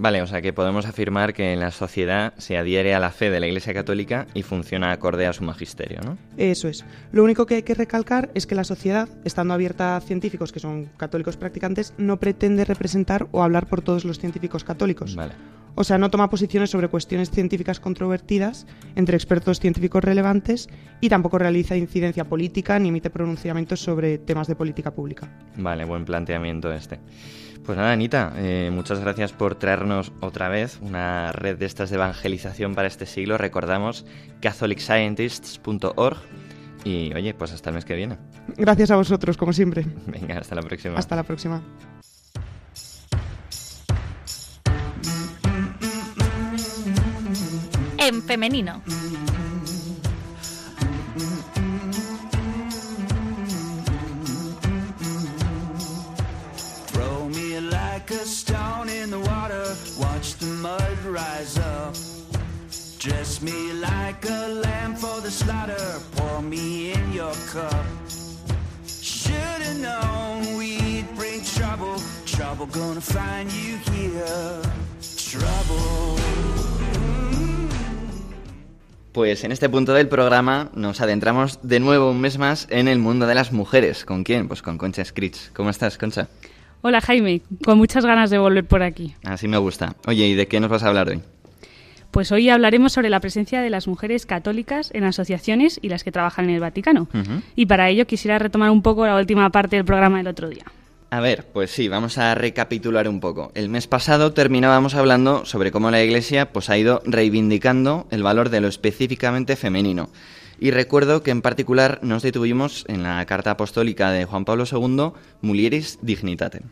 S1: Vale, o sea que podemos afirmar que la sociedad se adhiere a la fe de la Iglesia Católica y funciona acorde a su magisterio, ¿no?
S8: Eso es. Lo único que hay que recalcar es que la sociedad, estando abierta a científicos que son católicos practicantes, no pretende representar o hablar por todos los científicos católicos.
S1: Vale.
S8: O sea, no toma posiciones sobre cuestiones científicas controvertidas entre expertos científicos relevantes y tampoco realiza incidencia política ni emite pronunciamientos sobre temas de política pública.
S1: Vale, buen planteamiento este. Pues nada, Anita, eh, muchas gracias por traernos otra vez una red de estas de evangelización para este siglo. Recordamos catholicscientists.org Y oye, pues hasta el mes que viene.
S8: Gracias a vosotros, como siempre.
S1: Venga, hasta la próxima.
S8: Hasta la próxima.
S2: En femenino.
S9: A stone in the water, watch the mud rise up. Dress me like a lamb for the slaughter, pour me in your cup. Should've known we'd bring trouble, trouble gonna find you here. Trouble.
S1: Pues en este punto del programa nos adentramos de nuevo un mes más en el mundo de las mujeres. ¿Con quién? Pues con Concha Scritch. ¿Cómo estás, Concha?
S10: Hola Jaime, con muchas ganas de volver por aquí.
S1: Así me gusta. Oye, ¿y de qué nos vas a hablar hoy?
S10: Pues hoy hablaremos sobre la presencia de las mujeres católicas en asociaciones y las que trabajan en el Vaticano. Y para ello quisiera retomar un poco la última parte del programa del otro día.
S1: A ver, pues sí, vamos a recapitular un poco. El mes pasado terminábamos hablando sobre cómo la Iglesia pues, ha ido reivindicando el valor de lo específicamente femenino. Y recuerdo que en particular nos detuvimos en la carta apostólica de Juan Pablo II, Mulieris Dignitatem.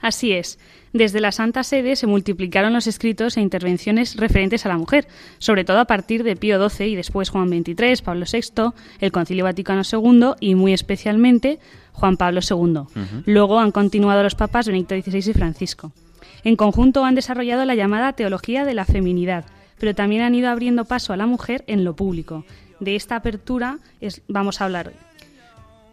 S10: Así es. Desde la Santa Sede se multiplicaron los escritos e intervenciones referentes a la mujer, sobre todo a partir de Pío XII y después Juan XXIII, Pablo VI, el Concilio Vaticano II y muy especialmente Juan Pablo II. Luego han continuado los papas Benedicto XVI y Francisco. En conjunto han desarrollado la llamada teología de la feminidad, pero también han ido abriendo paso a la mujer en lo público. De esta apertura es- vamos a hablar hoy.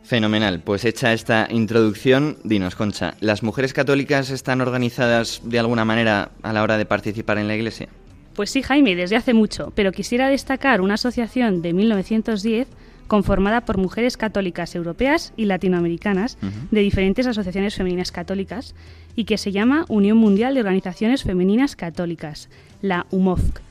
S1: Fenomenal. Pues hecha esta introducción, dinos, Concha, ¿las mujeres católicas están organizadas de alguna manera a la hora de participar en la Iglesia?
S10: Pues sí, Jaime, desde hace mucho, pero quisiera destacar una asociación de 1910 conformada por mujeres católicas europeas y latinoamericanas de diferentes asociaciones femeninas católicas y que se llama Unión Mundial de Organizaciones Femeninas Católicas, la UMOFC.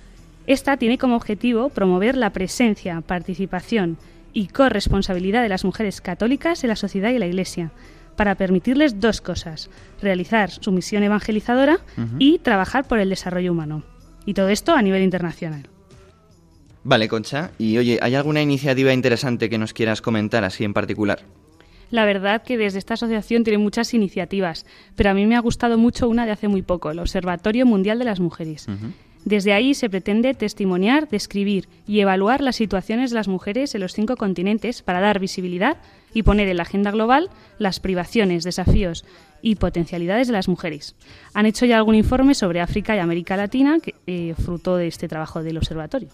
S10: Esta tiene como objetivo promover la presencia, participación y corresponsabilidad de las mujeres católicas en la sociedad y la Iglesia, para permitirles dos cosas, realizar su misión evangelizadora y trabajar por el desarrollo humano. Y todo esto a nivel internacional.
S1: Vale, Concha. Y oye, ¿hay alguna iniciativa interesante que nos quieras comentar así en particular?
S10: La verdad que desde esta asociación tiene muchas iniciativas, pero a mí me ha gustado mucho una de hace muy poco, el Observatorio Mundial de las Mujeres. Desde ahí se pretende testimoniar, describir y evaluar las situaciones de las mujeres en los cinco continentes para dar visibilidad y poner en la agenda global las privaciones, desafíos y potencialidades de las mujeres. Han hecho ya algún informe sobre África y América Latina, que, eh, fruto de este trabajo del observatorio.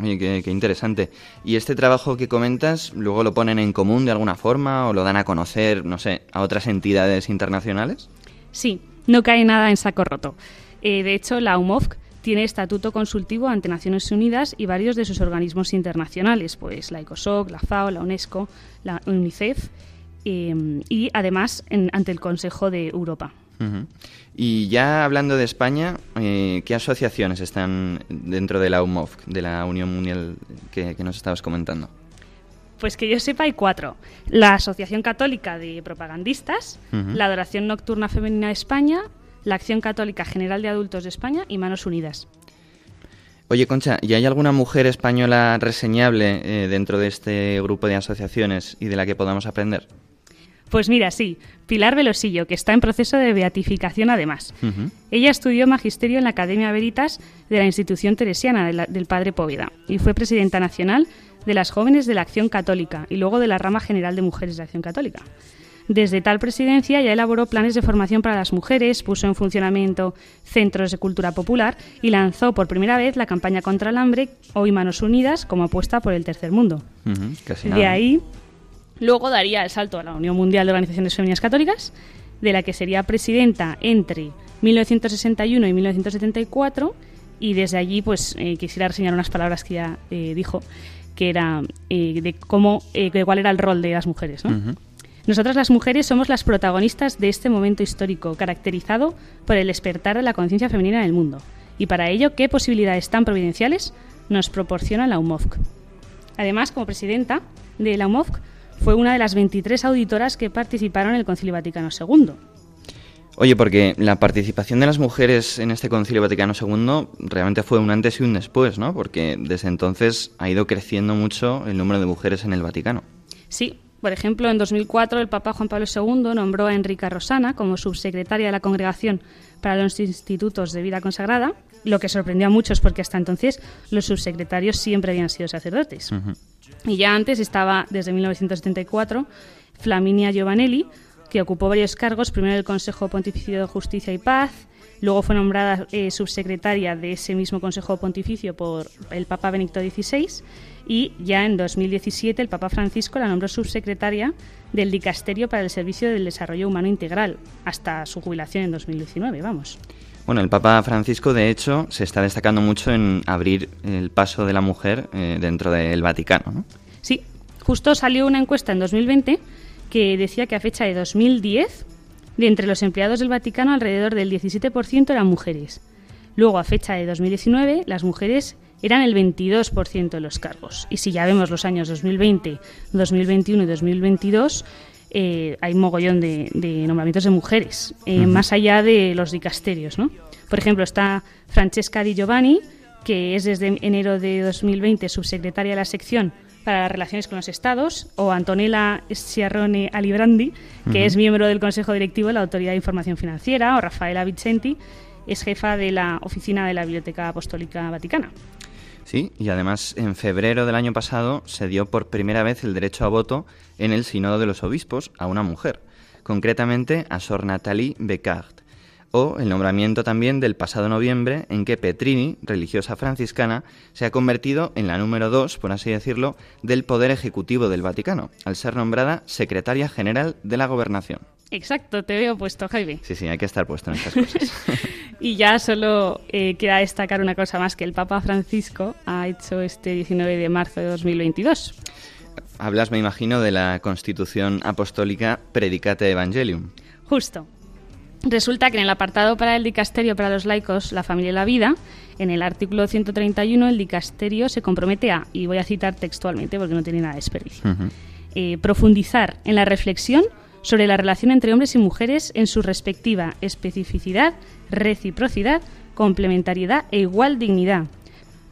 S1: Oye, qué, qué interesante. ¿Y este trabajo que comentas, luego lo ponen en común de alguna forma o lo dan a conocer, no sé, a otras entidades internacionales?
S10: Sí, no cae nada en saco roto. Eh, de hecho, la UMOFC tiene estatuto consultivo ante Naciones Unidas y varios de sus organismos internacionales, pues la ECOSOC, la FAO, la UNESCO, la UNICEF eh, y además en- ante el Consejo de Europa.
S1: Y ya hablando de España, eh, ¿qué asociaciones están dentro de la UMOFC, de la Unión Mundial que, que nos estabas comentando?
S10: Pues que yo sepa hay cuatro. La Asociación Católica de Propagandistas, la Adoración Nocturna Femenina de España, la Acción Católica General de Adultos de España y Manos Unidas.
S1: Oye, Concha, ¿y hay alguna mujer española reseñable eh, dentro de este grupo de asociaciones y de la que podamos aprender?
S10: Pues mira, sí, Pilar Velosillo, que está en proceso de beatificación además. Ella estudió magisterio en la Academia Veritas de la institución teresiana de la- del Padre Póveda y fue presidenta nacional de las jóvenes de la Acción Católica y luego de la rama general de mujeres de Acción Católica. Desde tal presidencia ya elaboró planes de formación para las mujeres, puso en funcionamiento centros de cultura popular y lanzó por primera vez la campaña contra el hambre, Hoy Manos Unidas, como apuesta por el tercer mundo.
S1: Casi
S10: De
S1: nada.
S10: ahí, luego daría el salto a la Unión Mundial de Organizaciones Femeninas Católicas, de la que sería presidenta entre 1961 y 1974, y desde allí, pues eh, quisiera reseñar unas palabras que ya eh, dijo, que era eh, de cómo, de cuál era el rol de las mujeres, ¿no? Nosotras las mujeres somos las protagonistas de este momento histórico, caracterizado por el despertar de la conciencia femenina en el mundo. Y para ello, ¿qué posibilidades tan providenciales nos proporciona la UMOFC? Además, como presidenta de la UMOFC, fue una de las 23 auditoras que participaron en el Concilio Vaticano II.
S1: Oye, porque la participación de las mujeres en este Concilio Vaticano II realmente fue un antes y un después, ¿no? Porque desde entonces ha ido creciendo mucho el número de mujeres en el Vaticano.
S10: Sí, por ejemplo, en 2004 el Papa Juan Pablo II nombró a Enrica Rosana como subsecretaria de la Congregación para los Institutos de Vida Consagrada, lo que sorprendió a muchos porque hasta entonces los subsecretarios siempre habían sido sacerdotes. Y ya antes estaba, desde 1974, Flaminia Giovanelli, que ocupó varios cargos, primero el Consejo Pontificio de Justicia y Paz, luego fue nombrada eh, subsecretaria de ese mismo Consejo Pontificio por el Papa Benedicto XVI y ya en 2017 el Papa Francisco la nombró subsecretaria del Dicasterio para el Servicio del Desarrollo Humano Integral, hasta su jubilación en 2019, vamos.
S1: Bueno, el Papa Francisco, de hecho, se está destacando mucho en abrir el paso de la mujer eh, dentro del Vaticano, ¿no?
S10: Sí, justo salió una encuesta en 2020 que decía que a fecha de 2010, de entre los empleados del Vaticano, alrededor del 17% eran mujeres. Luego, a fecha de 2019, las mujeres eran el 22% de los cargos. Y si ya vemos los años 2020, 2021 y 2022, eh, hay mogollón de, de, nombramientos de mujeres, eh, más allá de los dicasterios. ¿no? Por ejemplo, está Francesca Di Giovanni, que es desde enero de 2020 subsecretaria de la sección para las relaciones con los estados, o Antonella Sciarrone Alibrandi, que es miembro del Consejo Directivo de la Autoridad de Información Financiera, o Rafaela Vicenti, es jefa de la oficina de la Biblioteca Apostólica Vaticana.
S1: Sí, y además en febrero del año pasado se dio por primera vez el derecho a voto en el Sínodo de los Obispos a una mujer, concretamente a Sor Nathalie Becard, o el nombramiento también del pasado noviembre en que Petrini, religiosa franciscana, se ha convertido en la número dos, por así decirlo, del Poder Ejecutivo del Vaticano, al ser nombrada secretaria general de la Gobernación.
S10: Exacto, te veo puesto, Jaime.
S1: Sí, sí, hay que estar puesto en estas cosas.
S10: Y ya solo eh, queda destacar una cosa más que el Papa Francisco ha hecho este 19 de marzo de 2022.
S1: Hablas, me imagino, de la Constitución Apostólica Predicate Evangelium.
S10: Justo. Resulta que en el apartado para el dicasterio para los laicos, la familia y la vida, en el artículo 131 el dicasterio se compromete a, y voy a citar textualmente porque no tiene nada de desperdicio, eh, profundizar en la reflexión sobre la relación entre hombres y mujeres en su respectiva especificidad, reciprocidad, complementariedad e igual dignidad.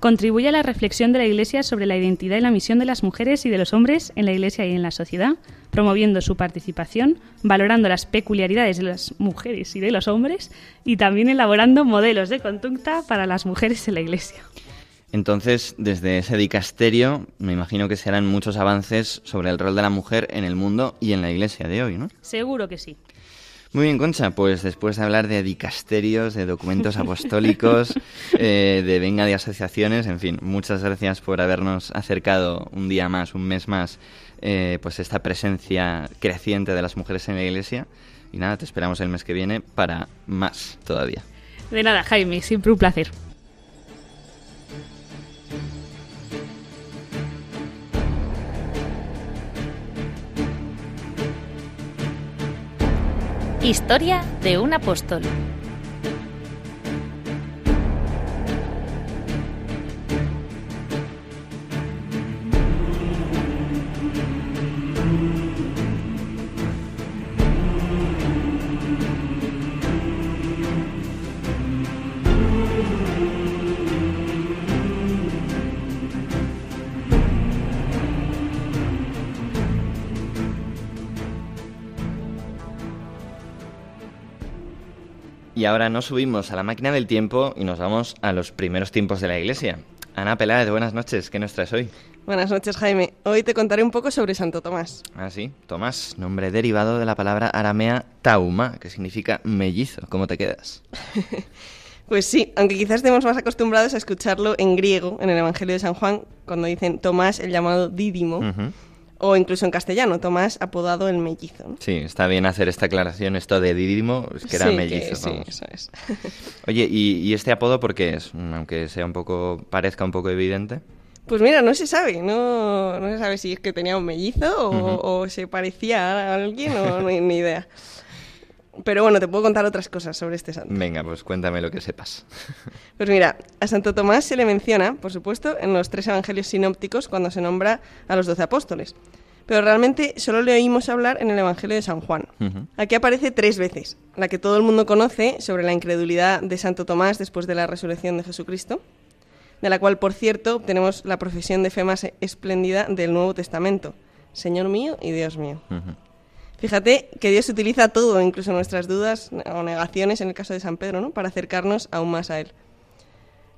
S10: Contribuye a la reflexión de la Iglesia sobre la identidad y la misión de las mujeres y de los hombres en la Iglesia y en la sociedad, promoviendo su participación, valorando las peculiaridades de las mujeres y de los hombres y también elaborando modelos de conducta para las mujeres en la Iglesia.
S1: Entonces, desde ese dicasterio, me imagino que se harán muchos avances sobre el rol de la mujer en el mundo y en la iglesia de hoy, ¿no?
S10: Seguro que sí.
S1: Muy bien, Concha, pues después de hablar de dicasterios, de documentos apostólicos, eh, de venga de asociaciones, en fin, muchas gracias por habernos acercado un día más, un mes más, eh, pues esta presencia creciente de las mujeres en la iglesia. Y nada, te esperamos el mes que viene para más todavía.
S10: De nada, Jaime, siempre un placer.
S2: Historia de un apóstol.
S1: Y ahora nos subimos a la máquina del tiempo y nos vamos a los primeros tiempos de la iglesia. Ana Peláez, buenas noches, ¿qué nos traes hoy?
S11: Buenas noches, Jaime. Hoy te contaré un poco sobre Santo Tomás.
S1: Ah, sí, Tomás, nombre derivado de la palabra aramea tauma, que significa mellizo. ¿Cómo te quedas?
S11: Pues sí, aunque quizás estemos más acostumbrados a escucharlo en griego, en el Evangelio de San Juan, cuando dicen Tomás, el llamado Dídimo. O incluso en castellano, Tomás, apodado el mellizo. ¿no?
S1: Sí, está bien hacer esta aclaración. Esto de Didimo es que era
S11: Sí, que
S1: mellizo.
S11: sí,
S1: vamos.
S11: eso es.
S1: Oye, ¿y, y este apodo por qué es? Mm, Aunque sea un poco, parezca un poco evidente.
S11: Pues mira, no se sabe, no, no se sabe si es que tenía un mellizo o,
S1: Ujú.
S11: o se parecía a alguien o no hay ni idea. Pero bueno, te puedo contar otras cosas sobre este santo.
S1: Venga, pues cuéntame lo que sepas.
S11: Pues mira, a Santo Tomás se le menciona, por supuesto, en los tres evangelios sinópticos cuando se nombra a los doce apóstoles. Pero realmente solo le oímos hablar en el Evangelio de San Juan.
S1: Ujú.
S11: Aquí aparece tres veces, la que todo el mundo conoce sobre la incredulidad de Santo Tomás después de la resurrección de Jesucristo, de la cual, por cierto, obtenemos la profesión de fe más espléndida del Nuevo Testamento, Señor mío y Dios mío. Fíjate que Dios utiliza todo, incluso nuestras dudas o negaciones, en el caso de San Pedro, ¿no? para acercarnos aún más a Él.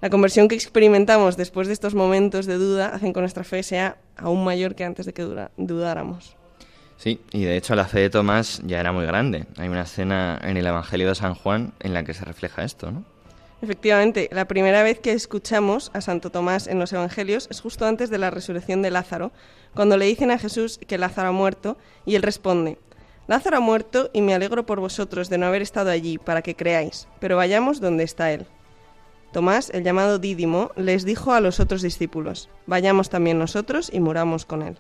S11: La conversión que experimentamos después de estos momentos de duda hacen que nuestra fe sea aún mayor que antes de que dura- dudáramos.
S1: Sí, y de hecho la fe de Tomás ya era muy grande. Hay una escena en el Evangelio de San Juan en la que se refleja esto, ¿no?
S11: Efectivamente, la primera vez que escuchamos a Santo Tomás en los Evangelios es justo antes de la resurrección de Lázaro, cuando le dicen a Jesús que Lázaro ha muerto y él responde, Lázaro ha muerto y me alegro por vosotros de no haber estado allí para que creáis, pero vayamos donde está él. Tomás, el llamado Dídimo, les dijo a los otros discípulos, vayamos también nosotros y muramos con él.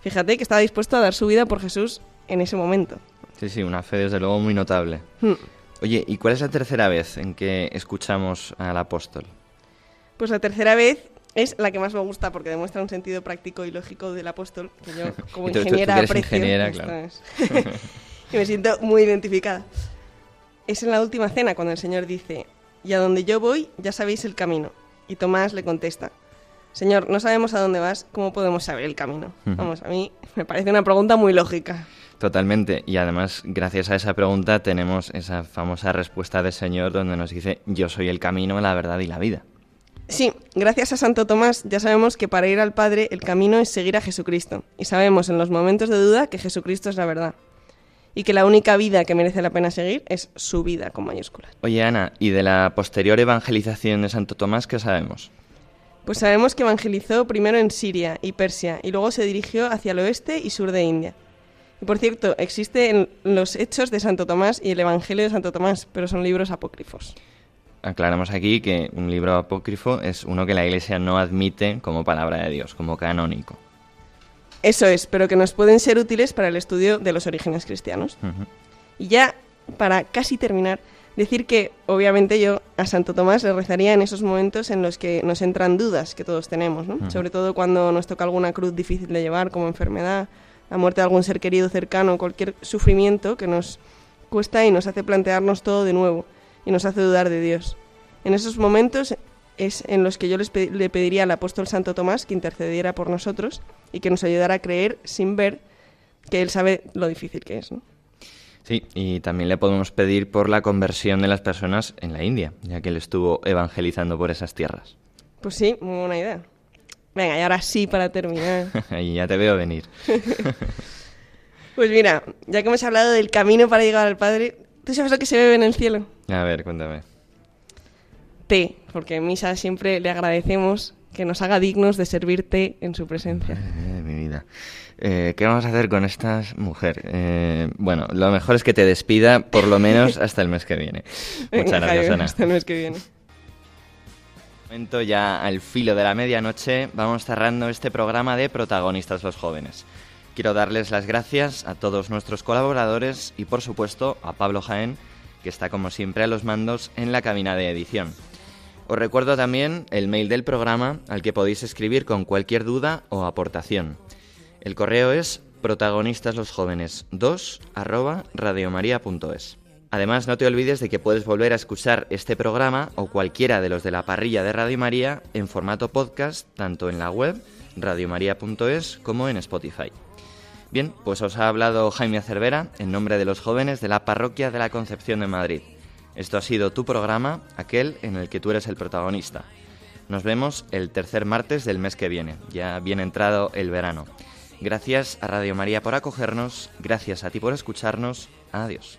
S11: Fíjate que estaba dispuesto a dar su vida por Jesús en ese momento.
S1: Sí, sí, una fe desde luego muy notable.
S11: Hmm.
S1: Oye, ¿y cuál es la tercera vez en que escuchamos al apóstol?
S11: Pues la tercera vez es la que más me gusta porque demuestra un sentido práctico y lógico del apóstol que yo como
S1: Y tú- tú- tú
S11: ingeniera
S1: que eres
S11: aprecio.
S1: ingeniera, claro.
S11: me siento muy identificada. Es en la última cena cuando el Señor dice, y a donde yo voy ya sabéis el camino. Y Tomás le contesta, Señor, no sabemos a dónde vas, ¿cómo podemos saber el camino? Vamos, a mí me parece una pregunta muy lógica.
S1: Totalmente. Y además, gracias a esa pregunta tenemos esa famosa respuesta del Señor donde nos dice, yo soy el camino, la verdad y la vida.
S11: Sí, gracias a Santo Tomás ya sabemos que para ir al Padre el camino es seguir a Jesucristo. Y sabemos en los momentos de duda que Jesucristo es la verdad. Y que la única vida que merece la pena seguir es su vida con mayúsculas.
S1: Oye, Ana, ¿y de la posterior evangelización de Santo Tomás qué sabemos?
S11: Pues sabemos que evangelizó primero en Siria y Persia y luego se dirigió hacia el oeste y sur de India. Y por cierto, existen los Hechos de Santo Tomás y el Evangelio de Santo Tomás, pero son libros apócrifos.
S1: Aclaramos aquí que un libro apócrifo es uno que la Iglesia no admite como palabra de Dios, como canónico.
S11: Eso es, pero que nos pueden ser útiles para el estudio de los orígenes cristianos. Y ya, para casi terminar, decir que obviamente yo a Santo Tomás le rezaría en esos momentos en los que nos entran dudas que todos tenemos, ¿no? Sobre todo cuando nos toca alguna cruz difícil de llevar, como enfermedad, la muerte de algún ser querido cercano, cualquier sufrimiento que nos cuesta y nos hace plantearnos todo de nuevo y nos hace dudar de Dios. En esos momentos es en los que yo les pe- le pediría al apóstol Santo Tomás que intercediera por nosotros y que nos ayudara a creer sin ver que él sabe lo difícil que es, ¿no?
S1: Sí, y también le podemos pedir por la conversión de las personas en la India, ya que él estuvo evangelizando por esas tierras.
S11: Pues sí, muy buena idea. Venga, y ahora sí, para terminar.
S1: y ya te veo venir.
S11: Pues mira, ya que hemos hablado del camino para llegar al Padre, ¿tú sabes lo que se bebe en el cielo?
S1: A ver, cuéntame.
S11: Té, porque en misa siempre le agradecemos que nos haga dignos de servir té en su presencia.
S1: Eh, mi vida. Eh, ¿Qué vamos a hacer con esta mujer? Eh, bueno, lo mejor es que te despida por lo menos hasta el mes que viene.
S11: Venga,
S1: Muchas gracias,
S11: Jaime,
S1: Ana.
S11: Hasta el mes que viene.
S1: momento ya al filo de la medianoche vamos cerrando este programa de protagonistas los jóvenes. Quiero darles las gracias a todos nuestros colaboradores y por supuesto a Pablo Jaén, que está como siempre a los mandos en la cabina de edición. Os recuerdo también el mail del programa al que podéis escribir con cualquier duda o aportación. El correo es protagonistaslosjóvenes2 arroba. Además, no te olvides de que puedes volver a escuchar este programa o cualquiera de los de la parrilla de Radio María en formato podcast, tanto en la web radiomaria.es como en Spotify. Bien, pues os ha hablado Jaime Cervera en nombre de los jóvenes de la Parroquia de la Concepción de Madrid. Esto ha sido tu programa, aquel en el que tú eres el protagonista. Nos vemos el tercer martes del mes que viene, ya bien entrado el verano. Gracias a Radio María por acogernos, gracias a ti por escucharnos, adiós.